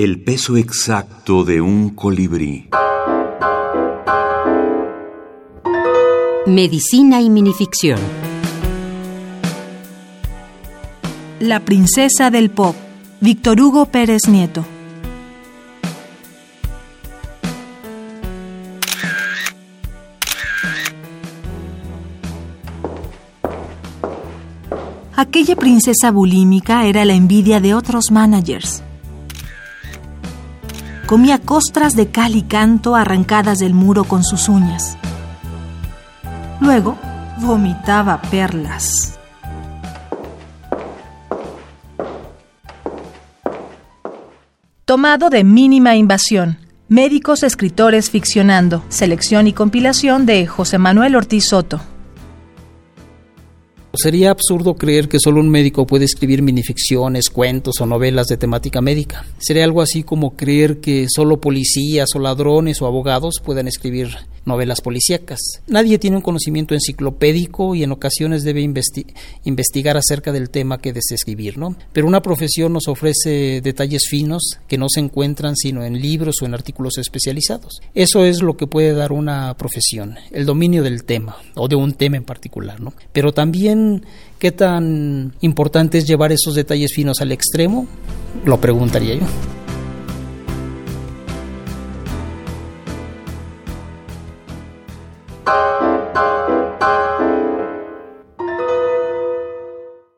El peso exacto de un colibrí. Medicina y minificción. La princesa del pop. Víctor Hugo Pérez Nieto. Aquella princesa bulímica era la envidia de otros managers. Comía costras de cal y canto arrancadas del muro con sus uñas. Luego vomitaba perlas. Tomado de Mínima Invasión. Médicos escritores ficcionando. Selección y compilación de José Manuel Ortiz Soto. Sería absurdo creer que solo un médico puede escribir minificciones, cuentos o novelas de temática médica. Sería algo así como creer que solo policías o ladrones o abogados puedan escribir novelas policíacas. Nadie tiene un conocimiento enciclopédico y en ocasiones debe investigar acerca del tema que desea escribir, ¿no? Pero una profesión nos ofrece detalles finos que no se encuentran sino en libros o en artículos especializados. Eso es lo que puede dar una profesión, el dominio del tema o de un tema en particular, ¿no? Pero también qué tan importante es llevar esos detalles finos al extremo, lo preguntaría yo.